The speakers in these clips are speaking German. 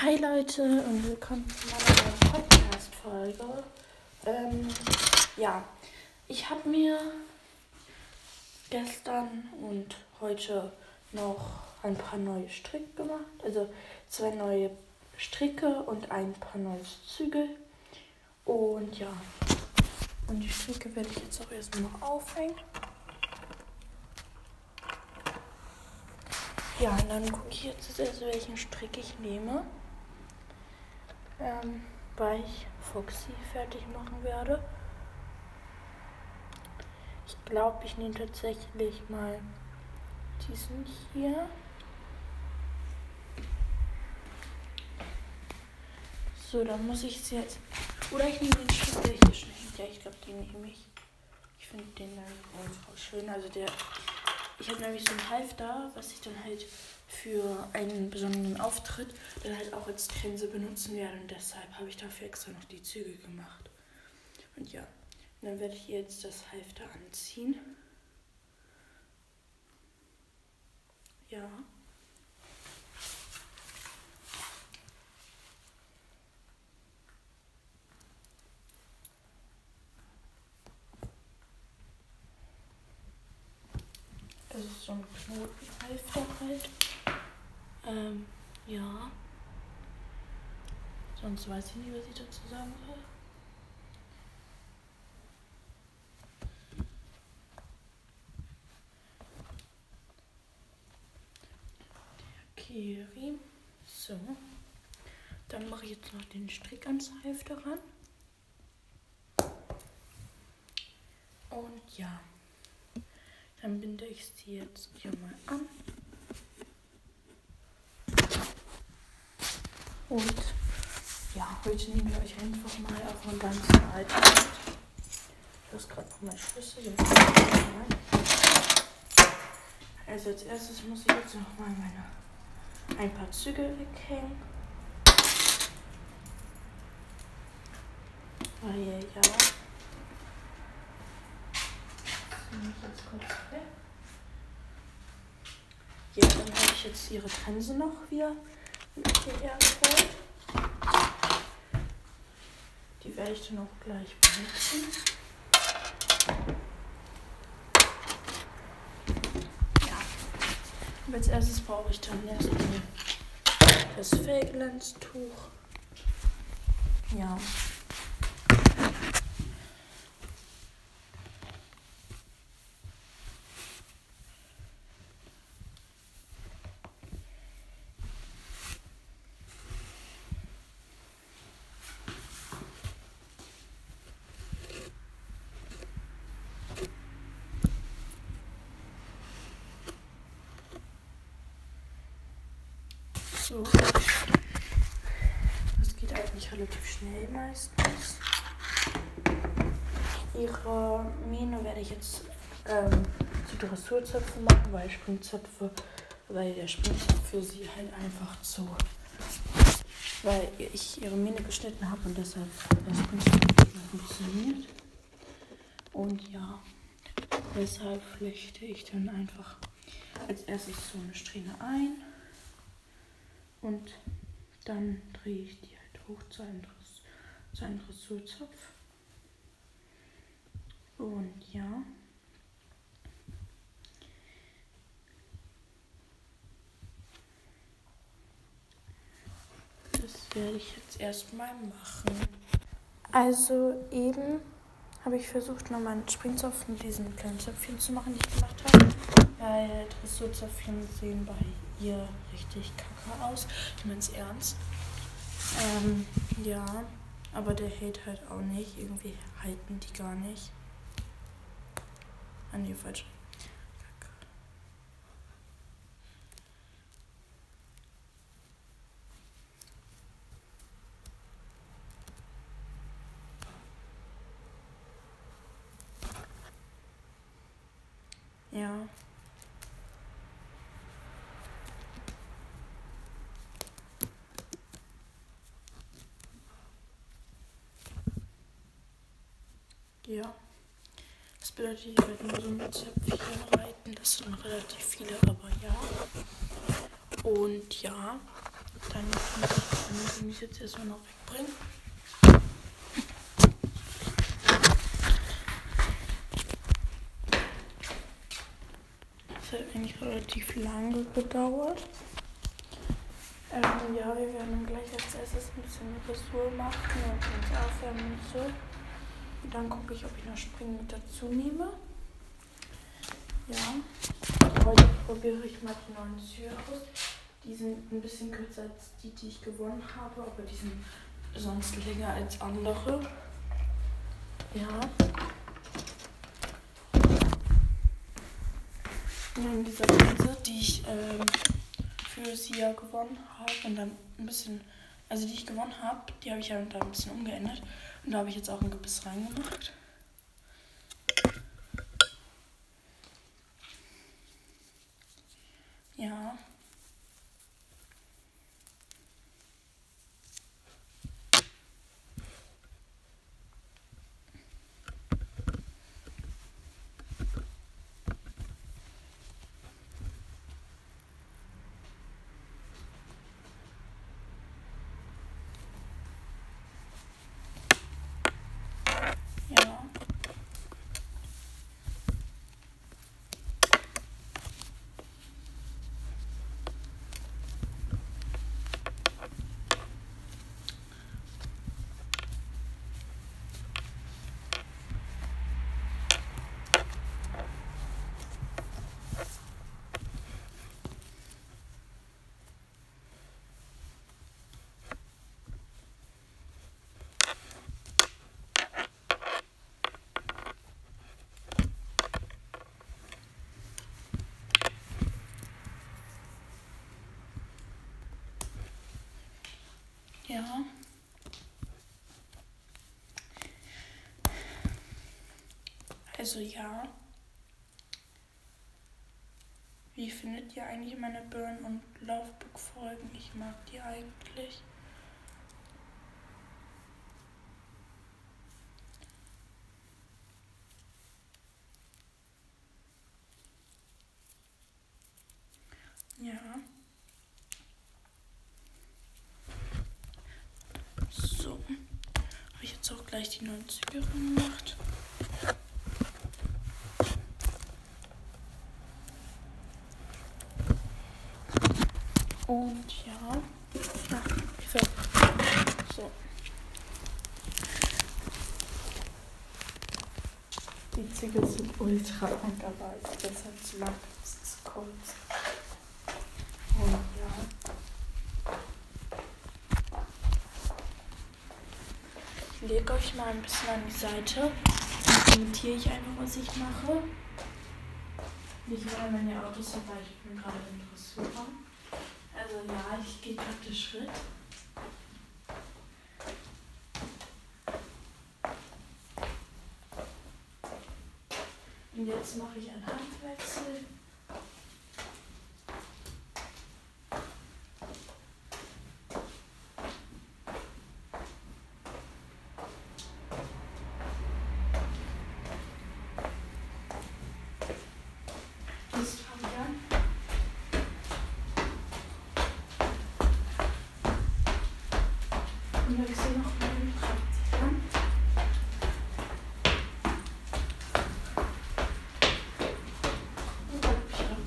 Hi Leute und willkommen zu meiner Podcast-Folge. Ähm, ja, ich habe mir gestern und heute noch ein paar neue Stricke gemacht. Also zwei neue Stricke und ein paar neue Zügel. Und ja, und die Stricke werde ich jetzt auch erstmal aufhängen. Ja, und dann gucke ich jetzt erst, welchen Strick ich nehme. Ähm, weil ich Foxy fertig machen werde. Ich glaube, ich nehme tatsächlich mal diesen hier. So, dann muss ich es jetzt. Oder ich nehme den Strick, der hier schon hängt. Ja, ich glaube, den nehme ich. Ich finde den dann auch schön. Also der ich habe nämlich so ein Halfter, was ich dann halt für einen besonderen Auftritt dann halt auch als Trense benutzen werde. Und deshalb habe ich dafür extra noch die Züge gemacht. Und ja, dann werde ich jetzt das Halfter anziehen. Ja. Das ist so ein Knotenhalfter halt. Ja. Sonst weiß ich nicht, was ich dazu sagen soll. Keri. So. Dann mache ich jetzt noch den Strick ans Halfter ran. Und ja. Dann binde ich sie jetzt hier mal an. Und ja, heute nehmen wir euch einfach mal auf einen ganz alten mit. Ich muss gerade noch mal Schlüssel. Also als erstes muss ich jetzt noch mal meine ein paar Zügel weghängen. Weil ja nehme ich jetzt. Ja, dann habe ich jetzt ihre Trense noch wieder Die werde ich dann auch gleich benutzen. Ja. Und als erstes brauche ich dann erstmal das Fellglanztuch. Ja. So. Das geht eigentlich relativ schnell meistens. Ihre Mähne werde ich jetzt ähm, zu Dressurzöpfen machen, weil Springzöpfe, weil der Springzopf für sie halt einfach zu, weil ich ihre Mähne geschnitten habe und deshalb der Springzopf funktioniert. Und ja, deshalb flechte ich dann einfach als erstes so eine Strähne ein. Und dann drehe ich die halt hoch zu einem, zu einem Dressurzopf. Und ja. Das werde ich jetzt erstmal machen. Also eben habe ich versucht, nochmal einen Springzopf mit diesen kleinen Zöpfchen zu machen, die ich gemacht habe. Weil Dressurzöpfchen sehen bei ihr richtig kacke aus. Ich meine es ernst. Ähm, ja, aber der hält halt auch nicht. Irgendwie halten die gar nicht. Ah, nee, falsch. Ja. Ja. Das bedeutet, ich werde nur so mit Zöpfchen reiten. Das sind relativ viele, aber ja. Und ja, dann muss ich mich jetzt erstmal noch wegbringen. Das hat eigentlich relativ lange gedauert. Ähm, ja, wir werden gleich als erstes ein bisschen Ressur machen und uns aufwärmen und so. Dann gucke ich, ob ich noch Springen mit dazu nehme. Ja, heute probiere ich mal die neuen Züge aus. Die sind ein bisschen kürzer als die, die ich gewonnen habe, aber die sind sonst länger als andere. Ja. Und diese Linse, die ich ähm, für sie ja gewonnen habe und dann ein bisschen, also die ich gewonnen habe, die habe ich ja da ein bisschen umgeändert. Und da habe ich jetzt auch ein Gebiss reingemacht. Ja. Ja. Ja. Also ja. Wie findet ihr eigentlich meine Burn- und Laufbook-Folgen? Ich mag die eigentlich. Ja. So. Habe ich jetzt auch gleich die neuen Züge gemacht. Und ja. Hilfe. So. Die Ziegel sind ultra lang, aber halt zu lang, ist zu kurz. Und ja. Lege euch mal ein bisschen an die Seite. Dann imitiere ich einfach, was ich mache. Nicht weil meine Autos dabei, ich bin gerade im Dressurraum. Also ja, ich gehe praktisch Schritt. Und jetzt mache ich einen Handwechsel. Ist Fabian? Und wechsel noch meinen Praktikant. Und dann wieder.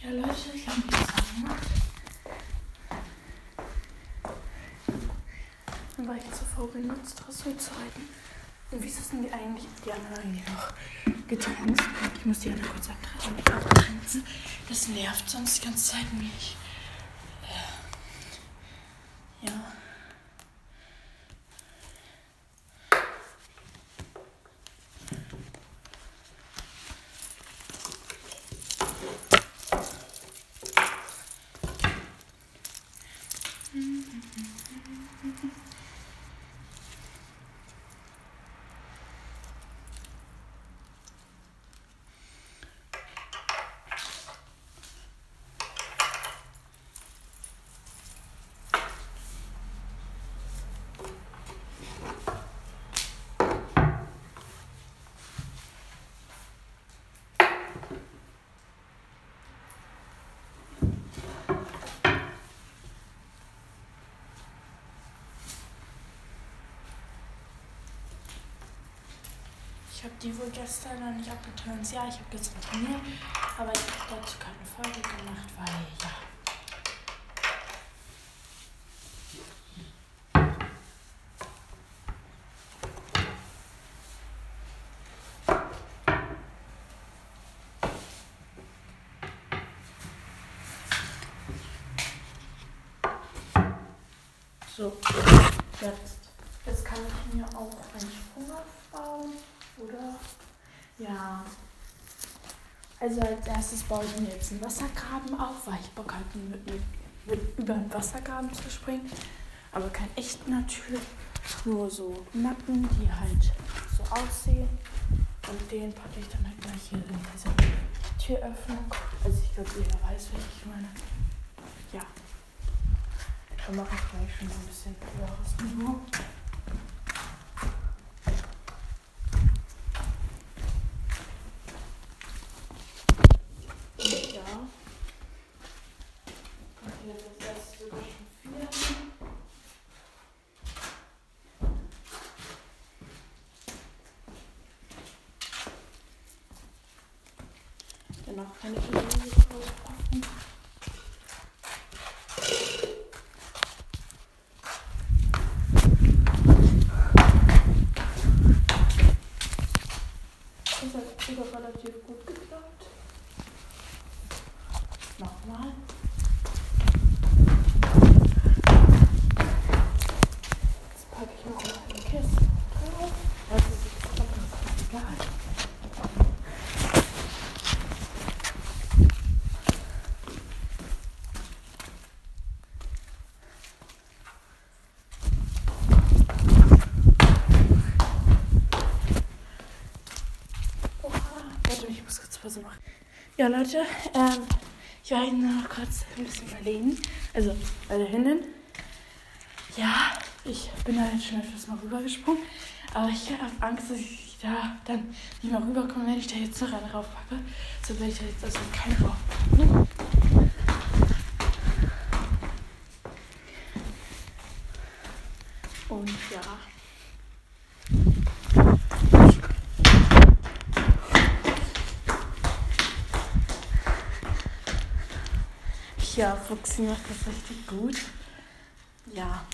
Ja, Leute, ich habe mich jetzt gemacht. Dann war ich so faul zu reiten. Und wie denn die eigentlich? Die anderen eigentlich noch getrennt. Ich muss die alle kurz abtrennen. Das nervt sonst die ganze Zeit mich. Äh, Ja. Ich habe die wohl gestern noch nicht abgetan. Ja, ich habe gestern trainiert, aber ich habe dazu keine Folge gemacht, weil ja. So, jetzt. Jetzt kann ich mir auch oder? Ja. Also als erstes baue ich mir jetzt einen Wassergraben auf, weil ich Bock hatte, mit, mit, mit über einen Wassergraben zu springen. Aber kein echten natürlich, nur so Matten, die halt so aussehen. Und den packe ich dann halt gleich hier in diese Türöffnung. Also ich glaube, jeder weiß, was ich meine. Ja. Dann mache ich gleich schon ein bisschen höheres Niveau. Und ja. Und hier ist das erste sogar schon vier. Danach kann ich die Hose draufpacken. Das hat sogar relativ gut geklappt. Nochmal. Jetzt packe ich noch mal eine Kiste drauf. Das ist jetzt doch egal. Oha, warte, ich muss kurz Pause machen. Ja, Leute, ähm, ich war eben noch kurz ein bisschen überlegen. Also, bei der Hündin. Ja, ich bin da jetzt schon etwas mal rübergesprungen. Aber ich habe Angst, dass ich da dann nicht mehr rüberkomme, wenn ich da jetzt noch eine raufpacke. So werde ich da jetzt also keine raufpacken. Und ja. Ja, Fuchsi macht das richtig gut. Ja.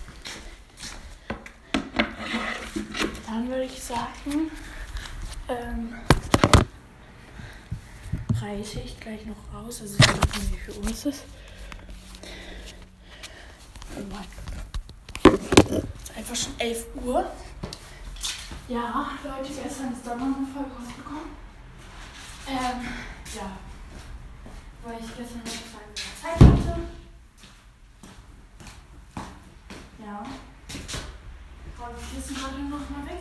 Dann würde ich sagen, ähm, reise ich gleich noch raus. Also ich weiß nicht, wie für uns ist. Oh. Es ist einfach schon 11 Uhr. Ja, Leute, gestern ist da noch eine Folge rausgekommen. Ähm, ja. Weil ich gestern noch Zeit hatte. Ja. Ich Kissen gerade noch mal weg.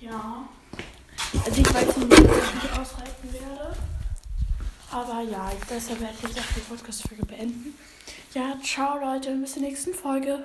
Ja. Also ich weiß nicht, wie ich mich ausreiten werde. Aber ja, deshalb werde ich jetzt auch die Podcast-Folge beenden. Ja, ciao Leute, bis zur nächsten Folge.